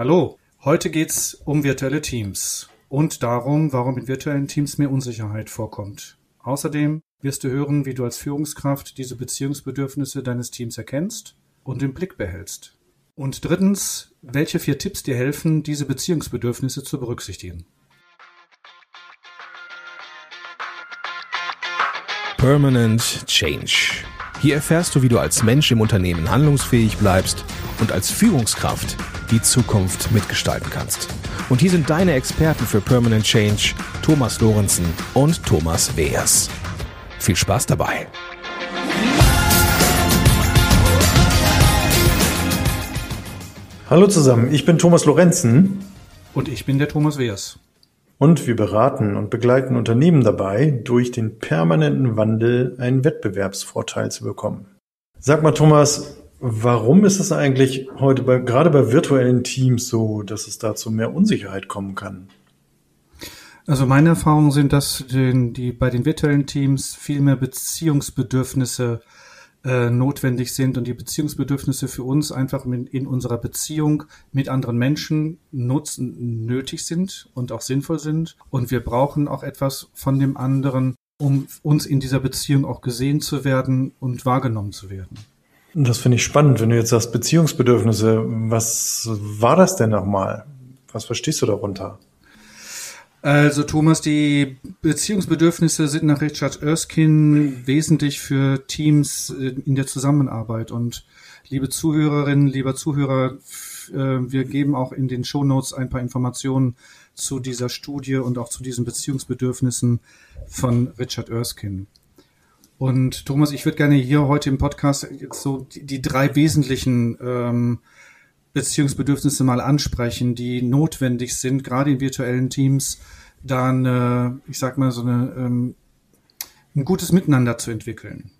Hallo, heute geht's um virtuelle Teams und darum, warum in virtuellen Teams mehr Unsicherheit vorkommt. Außerdem wirst du hören, wie du als Führungskraft diese Beziehungsbedürfnisse deines Teams erkennst und im Blick behältst. Und drittens, welche vier Tipps dir helfen, diese Beziehungsbedürfnisse zu berücksichtigen. Permanent Change. Hier erfährst du, wie du als Mensch im Unternehmen handlungsfähig bleibst und als Führungskraft die Zukunft mitgestalten kannst. Und hier sind deine Experten für Permanent Change, Thomas Lorenzen und Thomas Weers. Viel Spaß dabei! Hallo zusammen, ich bin Thomas Lorenzen. Und ich bin der Thomas Weers. Und wir beraten und begleiten Unternehmen dabei, durch den permanenten Wandel einen Wettbewerbsvorteil zu bekommen. Sag mal, Thomas, warum ist es eigentlich heute bei, gerade bei virtuellen Teams so, dass es da zu mehr Unsicherheit kommen kann? Also meine Erfahrungen sind, dass die, die bei den virtuellen Teams viel mehr Beziehungsbedürfnisse äh, notwendig sind und die Beziehungsbedürfnisse für uns einfach in, in unserer Beziehung mit anderen Menschen nutzen, nötig sind und auch sinnvoll sind. Und wir brauchen auch etwas von dem anderen, um uns in dieser Beziehung auch gesehen zu werden und wahrgenommen zu werden. Das finde ich spannend, wenn du jetzt sagst Beziehungsbedürfnisse. Was war das denn nochmal? Was verstehst du darunter? Also Thomas, die Beziehungsbedürfnisse sind nach Richard Erskine wesentlich für Teams in der Zusammenarbeit. Und liebe Zuhörerinnen, lieber Zuhörer, äh, wir geben auch in den Show Notes ein paar Informationen zu dieser Studie und auch zu diesen Beziehungsbedürfnissen von Richard Erskine. Und Thomas, ich würde gerne hier heute im Podcast so die, die drei wesentlichen ähm, Beziehungsbedürfnisse mal ansprechen, die notwendig sind, gerade in virtuellen Teams, dann, äh, ich sag mal, so eine, ähm, ein gutes Miteinander zu entwickeln.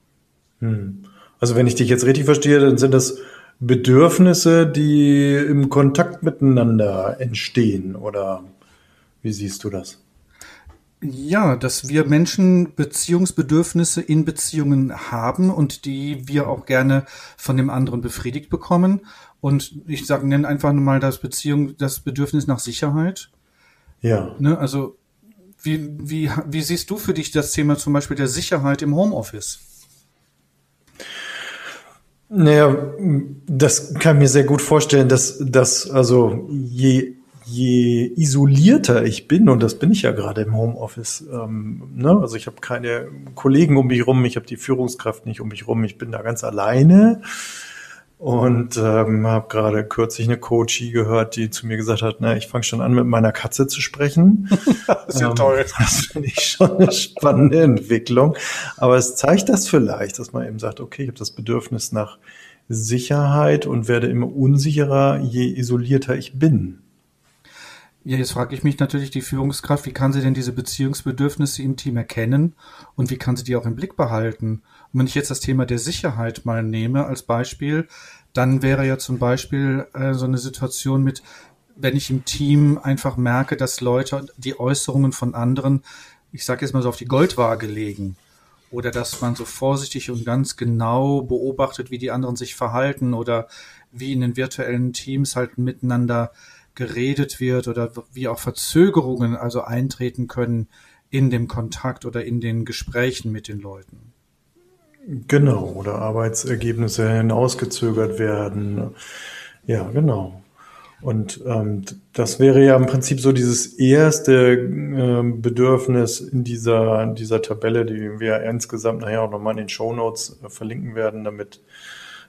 Hm. Also wenn ich dich jetzt richtig verstehe, dann sind das Bedürfnisse, die im Kontakt miteinander entstehen, oder wie siehst du das? Ja, dass wir Menschen Beziehungsbedürfnisse in Beziehungen haben und die wir auch gerne von dem anderen befriedigt bekommen. Und ich sage, nenne einfach nur mal das Beziehung, das Bedürfnis nach Sicherheit. Ja. Ne, also wie, wie, wie siehst du für dich das Thema zum Beispiel der Sicherheit im Homeoffice? Naja, das kann ich mir sehr gut vorstellen, dass, dass also je je isolierter ich bin, und das bin ich ja gerade im Homeoffice, ähm, ne? also ich habe keine Kollegen um mich rum, ich habe die Führungskraft nicht um mich rum, ich bin da ganz alleine und ähm, habe gerade kürzlich eine Coachie gehört, die zu mir gesagt hat, na, ich fange schon an, mit meiner Katze zu sprechen. das ist ja ähm, toll. Das finde ich schon eine spannende Entwicklung. Aber es zeigt das vielleicht, dass man eben sagt, okay, ich habe das Bedürfnis nach Sicherheit und werde immer unsicherer, je isolierter ich bin. Ja, jetzt frage ich mich natürlich die Führungskraft, wie kann sie denn diese Beziehungsbedürfnisse im Team erkennen und wie kann sie die auch im Blick behalten? Und wenn ich jetzt das Thema der Sicherheit mal nehme als Beispiel, dann wäre ja zum Beispiel äh, so eine Situation mit, wenn ich im Team einfach merke, dass Leute die Äußerungen von anderen, ich sage jetzt mal so auf die Goldwaage legen oder dass man so vorsichtig und ganz genau beobachtet, wie die anderen sich verhalten oder wie in den virtuellen Teams halt miteinander geredet wird oder wie auch Verzögerungen also eintreten können in dem Kontakt oder in den Gesprächen mit den Leuten. Genau, oder Arbeitsergebnisse hinausgezögert werden. Ja, genau. Und ähm, das wäre ja im Prinzip so dieses erste äh, Bedürfnis in dieser, in dieser Tabelle, die wir insgesamt nachher auch nochmal in den Show Notes äh, verlinken werden, damit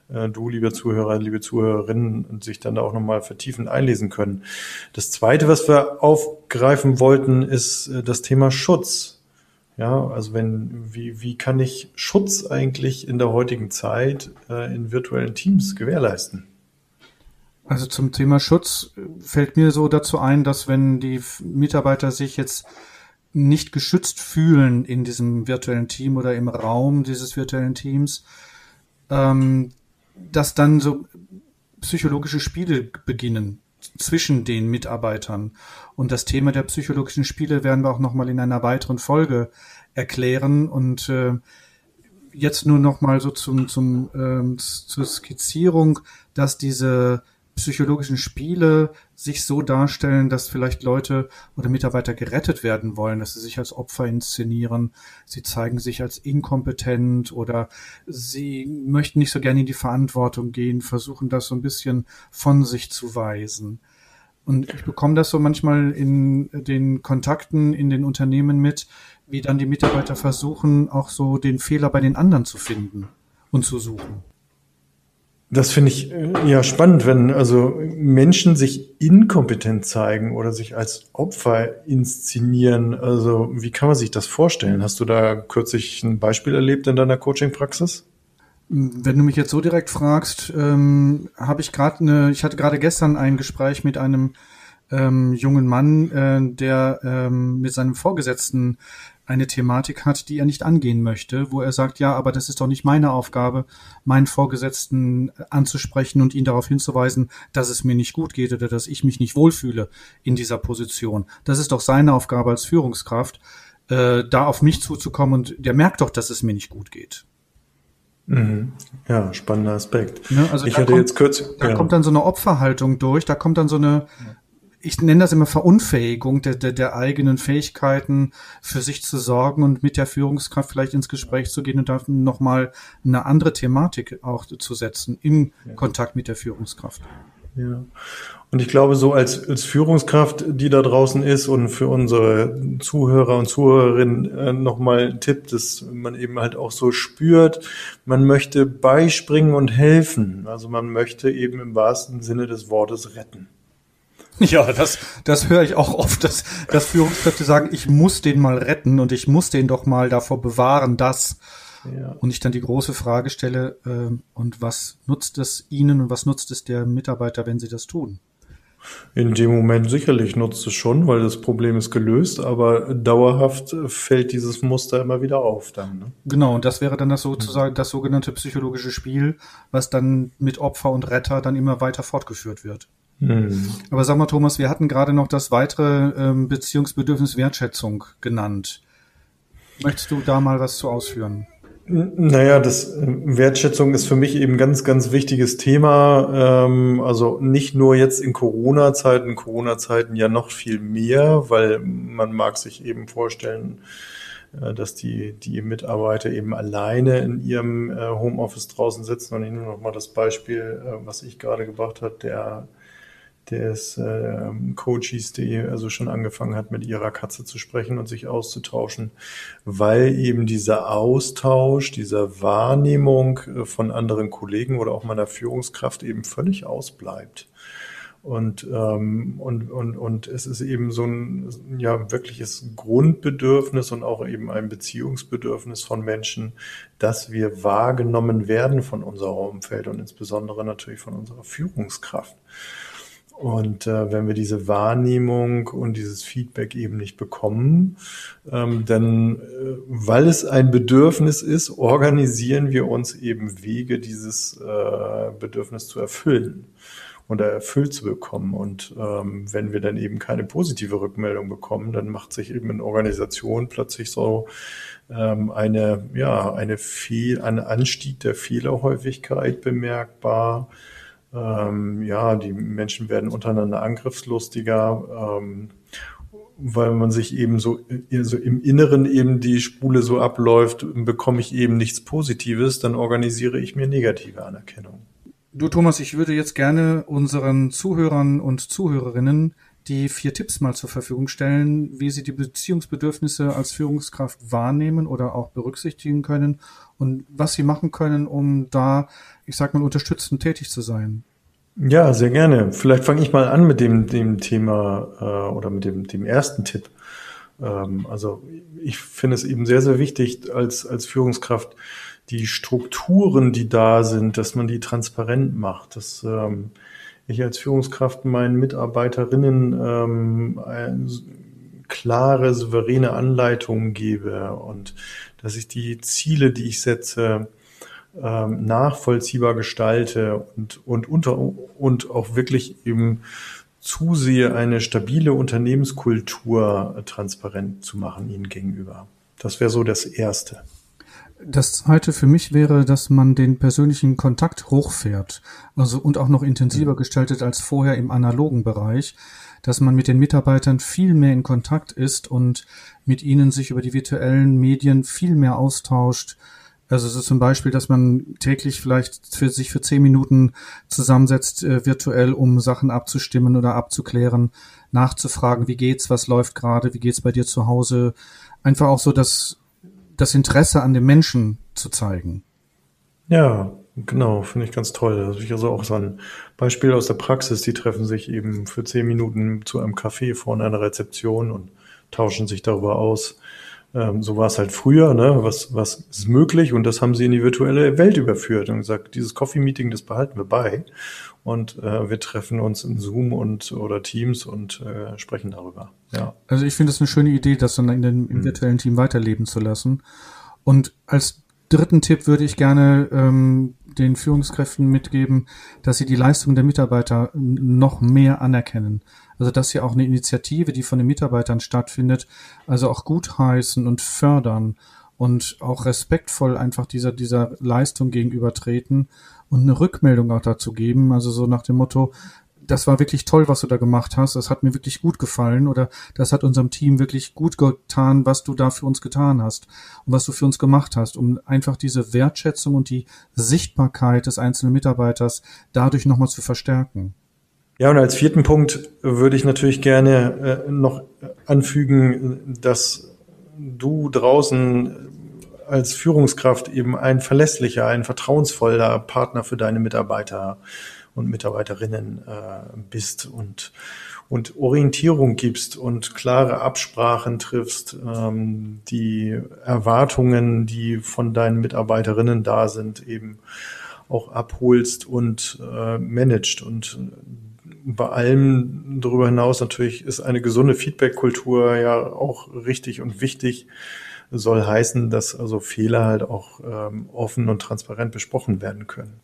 du, liebe Zuhörer, liebe Zuhörerinnen, sich dann da auch nochmal vertiefend einlesen können. Das zweite, was wir aufgreifen wollten, ist äh, das Thema Schutz. Ja, also wenn, wie, wie kann ich Schutz eigentlich in der heutigen Zeit äh, in virtuellen Teams gewährleisten? Also zum Thema Schutz fällt mir so dazu ein, dass wenn die Mitarbeiter sich jetzt nicht geschützt fühlen in diesem virtuellen Team oder im Raum dieses virtuellen Teams, ähm, dass dann so psychologische Spiele beginnen zwischen den Mitarbeitern. Und das Thema der psychologischen Spiele werden wir auch nochmal in einer weiteren Folge erklären. Und äh, jetzt nur nochmal so zum, zum, ähm, zur Skizzierung, dass diese psychologischen Spiele sich so darstellen, dass vielleicht Leute oder Mitarbeiter gerettet werden wollen, dass sie sich als Opfer inszenieren, sie zeigen sich als inkompetent oder sie möchten nicht so gerne in die Verantwortung gehen, versuchen das so ein bisschen von sich zu weisen. Und ich bekomme das so manchmal in den Kontakten in den Unternehmen mit, wie dann die Mitarbeiter versuchen, auch so den Fehler bei den anderen zu finden und zu suchen. Das finde ich äh, ja spannend, wenn also Menschen sich inkompetent zeigen oder sich als Opfer inszenieren. Also wie kann man sich das vorstellen? Hast du da kürzlich ein Beispiel erlebt in deiner Coaching-Praxis? Wenn du mich jetzt so direkt fragst, ähm, habe ich gerade eine, ich hatte gerade gestern ein Gespräch mit einem ähm, jungen Mann, äh, der ähm, mit seinem Vorgesetzten eine Thematik hat, die er nicht angehen möchte, wo er sagt, ja, aber das ist doch nicht meine Aufgabe, meinen Vorgesetzten anzusprechen und ihn darauf hinzuweisen, dass es mir nicht gut geht oder dass ich mich nicht wohlfühle in dieser Position. Das ist doch seine Aufgabe als Führungskraft, äh, da auf mich zuzukommen und der merkt doch, dass es mir nicht gut geht. Mhm. Ja, spannender Aspekt. Ne, also ich hatte kommt, jetzt kurz, da ja. kommt dann so eine Opferhaltung durch, da kommt dann so eine, ich nenne das immer Verunfähigung der, der, der eigenen Fähigkeiten, für sich zu sorgen und mit der Führungskraft vielleicht ins Gespräch zu gehen und da nochmal eine andere Thematik auch zu setzen im ja. Kontakt mit der Führungskraft. Ja. Und ich glaube, so als, als Führungskraft, die da draußen ist und für unsere Zuhörer und Zuhörerinnen äh, nochmal ein Tipp, dass man eben halt auch so spürt, man möchte beispringen und helfen. Also man möchte eben im wahrsten Sinne des Wortes retten. Ja, das, das höre ich auch oft, dass, dass Führungskräfte sagen, ich muss den mal retten und ich muss den doch mal davor bewahren, dass. Ja. Und ich dann die große Frage stelle, äh, und was nutzt es Ihnen und was nutzt es der Mitarbeiter, wenn Sie das tun? In dem Moment sicherlich nutzt es schon, weil das Problem ist gelöst, aber dauerhaft fällt dieses Muster immer wieder auf dann. Ne? Genau, und das wäre dann das sozusagen das sogenannte psychologische Spiel, was dann mit Opfer und Retter dann immer weiter fortgeführt wird. Mhm. Aber sag mal, Thomas, wir hatten gerade noch das weitere ähm, Beziehungsbedürfnis Wertschätzung genannt. Möchtest du da mal was zu ausführen? Naja, das äh, Wertschätzung ist für mich eben ganz, ganz wichtiges Thema. Ähm, also nicht nur jetzt in Corona-Zeiten, Corona-Zeiten ja noch viel mehr, weil man mag sich eben vorstellen, äh, dass die, die Mitarbeiter eben alleine in ihrem äh, Homeoffice draußen sitzen. Und ich nehme noch mal das Beispiel, was ich gerade gebracht habe, der des äh, Coaches, die also schon angefangen hat, mit ihrer Katze zu sprechen und sich auszutauschen, weil eben dieser Austausch, dieser Wahrnehmung äh, von anderen Kollegen oder auch meiner Führungskraft eben völlig ausbleibt. Und, ähm, und, und, und es ist eben so ein ja, wirkliches Grundbedürfnis und auch eben ein Beziehungsbedürfnis von Menschen, dass wir wahrgenommen werden von unserem Umfeld und insbesondere natürlich von unserer Führungskraft. Und äh, wenn wir diese Wahrnehmung und dieses Feedback eben nicht bekommen, ähm, dann, äh, weil es ein Bedürfnis ist, organisieren wir uns eben Wege, dieses äh, Bedürfnis zu erfüllen oder erfüllt zu bekommen. Und ähm, wenn wir dann eben keine positive Rückmeldung bekommen, dann macht sich eben in Organisation plötzlich so ähm, eine, ja, eine Fehl, ein Anstieg der Fehlerhäufigkeit bemerkbar ähm, ja, die Menschen werden untereinander angriffslustiger, ähm, weil man sich eben so, so im Inneren eben die Spule so abläuft, bekomme ich eben nichts Positives, dann organisiere ich mir negative Anerkennung. Du Thomas, ich würde jetzt gerne unseren Zuhörern und Zuhörerinnen die vier Tipps mal zur Verfügung stellen, wie sie die Beziehungsbedürfnisse als Führungskraft wahrnehmen oder auch berücksichtigen können und was sie machen können, um da, ich sag mal, unterstützend tätig zu sein. Ja, sehr gerne. Vielleicht fange ich mal an mit dem, dem Thema äh, oder mit dem, dem ersten Tipp. Ähm, also ich finde es eben sehr, sehr wichtig als, als Führungskraft, die Strukturen, die da sind, dass man die transparent macht, dass ähm, ich als Führungskraft meinen Mitarbeiterinnen ähm, eine klare, souveräne Anleitungen gebe und dass ich die Ziele, die ich setze, ähm, nachvollziehbar gestalte und, und, unter, und auch wirklich eben zusehe, eine stabile Unternehmenskultur transparent zu machen ihnen gegenüber. Das wäre so das Erste. Das zweite für mich wäre, dass man den persönlichen Kontakt hochfährt, also und auch noch intensiver gestaltet als vorher im analogen Bereich, dass man mit den Mitarbeitern viel mehr in Kontakt ist und mit ihnen sich über die virtuellen Medien viel mehr austauscht. Also so zum Beispiel, dass man täglich vielleicht für sich für zehn Minuten zusammensetzt äh, virtuell, um Sachen abzustimmen oder abzuklären, nachzufragen, wie geht's, was läuft gerade, wie geht's bei dir zu Hause. Einfach auch so das das Interesse an dem Menschen zu zeigen. Ja, genau, finde ich ganz toll. Das ist also auch so ein Beispiel aus der Praxis. Die treffen sich eben für zehn Minuten zu einem Café vor einer Rezeption und tauschen sich darüber aus. Ähm, so war es halt früher, ne? Was, was ist möglich? Und das haben sie in die virtuelle Welt überführt und gesagt, dieses Coffee-Meeting, das behalten wir bei. Und äh, wir treffen uns in Zoom und oder Teams und äh, sprechen darüber. Ja. Also ich finde es eine schöne Idee, das dann in dem, im mhm. virtuellen Team weiterleben zu lassen. Und als dritten Tipp würde ich gerne ähm, den Führungskräften mitgeben, dass sie die Leistung der Mitarbeiter noch mehr anerkennen. Also dass sie auch eine Initiative, die von den Mitarbeitern stattfindet, also auch gutheißen und fördern und auch respektvoll einfach dieser, dieser Leistung gegenüber treten und eine Rückmeldung auch dazu geben. Also so nach dem Motto, das war wirklich toll, was du da gemacht hast. Das hat mir wirklich gut gefallen oder das hat unserem Team wirklich gut getan, was du da für uns getan hast und was du für uns gemacht hast, um einfach diese Wertschätzung und die Sichtbarkeit des einzelnen Mitarbeiters dadurch nochmal zu verstärken. Ja, und als vierten Punkt würde ich natürlich gerne äh, noch anfügen, dass du draußen als Führungskraft eben ein verlässlicher, ein vertrauensvoller Partner für deine Mitarbeiter und Mitarbeiterinnen äh, bist und, und Orientierung gibst und klare Absprachen triffst, ähm, die Erwartungen, die von deinen Mitarbeiterinnen da sind, eben auch abholst und äh, managst. Und bei allem darüber hinaus natürlich ist eine gesunde Feedback-Kultur ja auch richtig und wichtig. Soll heißen, dass also Fehler halt auch ähm, offen und transparent besprochen werden können.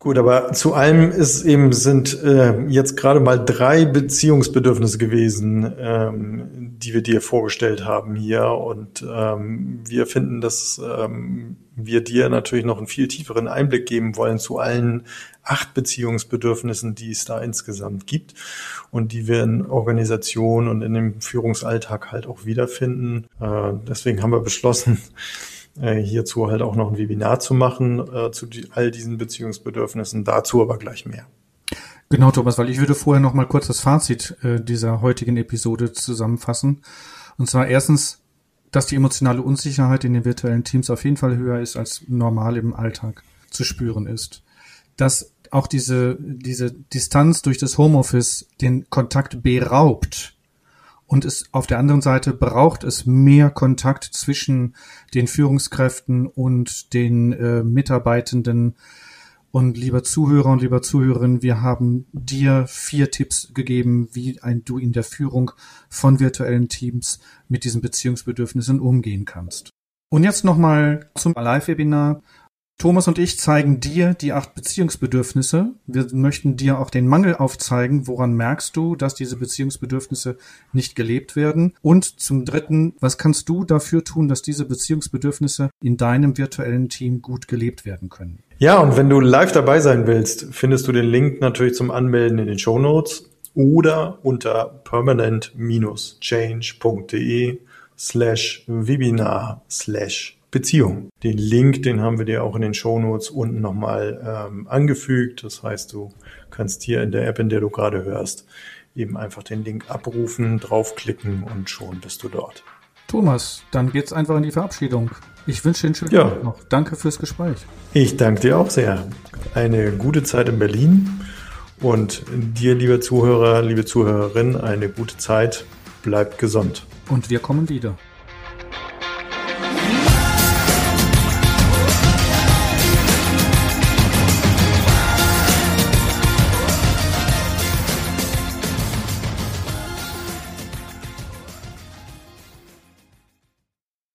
Gut, aber zu allem ist eben sind äh, jetzt gerade mal drei Beziehungsbedürfnisse gewesen, ähm, die wir dir vorgestellt haben hier. Und ähm, wir finden, dass ähm, wir dir natürlich noch einen viel tieferen Einblick geben wollen zu allen acht Beziehungsbedürfnissen, die es da insgesamt gibt und die wir in Organisation und in dem Führungsalltag halt auch wiederfinden. Äh, deswegen haben wir beschlossen, hierzu halt auch noch ein Webinar zu machen äh, zu die, all diesen Beziehungsbedürfnissen. Dazu aber gleich mehr. Genau, Thomas, weil ich würde vorher noch mal kurz das Fazit äh, dieser heutigen Episode zusammenfassen. Und zwar erstens, dass die emotionale Unsicherheit in den virtuellen Teams auf jeden Fall höher ist als normal im Alltag zu spüren ist. Dass auch diese, diese Distanz durch das Homeoffice den Kontakt beraubt und es auf der anderen Seite braucht es mehr Kontakt zwischen den Führungskräften und den äh, Mitarbeitenden. Und lieber Zuhörer und lieber Zuhörerin, wir haben dir vier Tipps gegeben, wie ein, du in der Führung von virtuellen Teams mit diesen Beziehungsbedürfnissen umgehen kannst. Und jetzt nochmal zum Live-Webinar. Thomas und ich zeigen dir die acht Beziehungsbedürfnisse. Wir möchten dir auch den Mangel aufzeigen. Woran merkst du, dass diese Beziehungsbedürfnisse nicht gelebt werden? Und zum Dritten, was kannst du dafür tun, dass diese Beziehungsbedürfnisse in deinem virtuellen Team gut gelebt werden können? Ja, und wenn du live dabei sein willst, findest du den Link natürlich zum Anmelden in den Show Notes oder unter permanent-change.de slash webinar slash Beziehung. Den Link, den haben wir dir auch in den Shownotes unten nochmal ähm, angefügt. Das heißt, du kannst hier in der App, in der du gerade hörst, eben einfach den Link abrufen, draufklicken und schon bist du dort. Thomas, dann geht's einfach in die Verabschiedung. Ich wünsche dir einen schönen ja. Tag noch. Danke fürs Gespräch. Ich danke dir auch sehr. Eine gute Zeit in Berlin und dir, liebe Zuhörer, liebe Zuhörerin, eine gute Zeit. Bleib gesund. Und wir kommen wieder.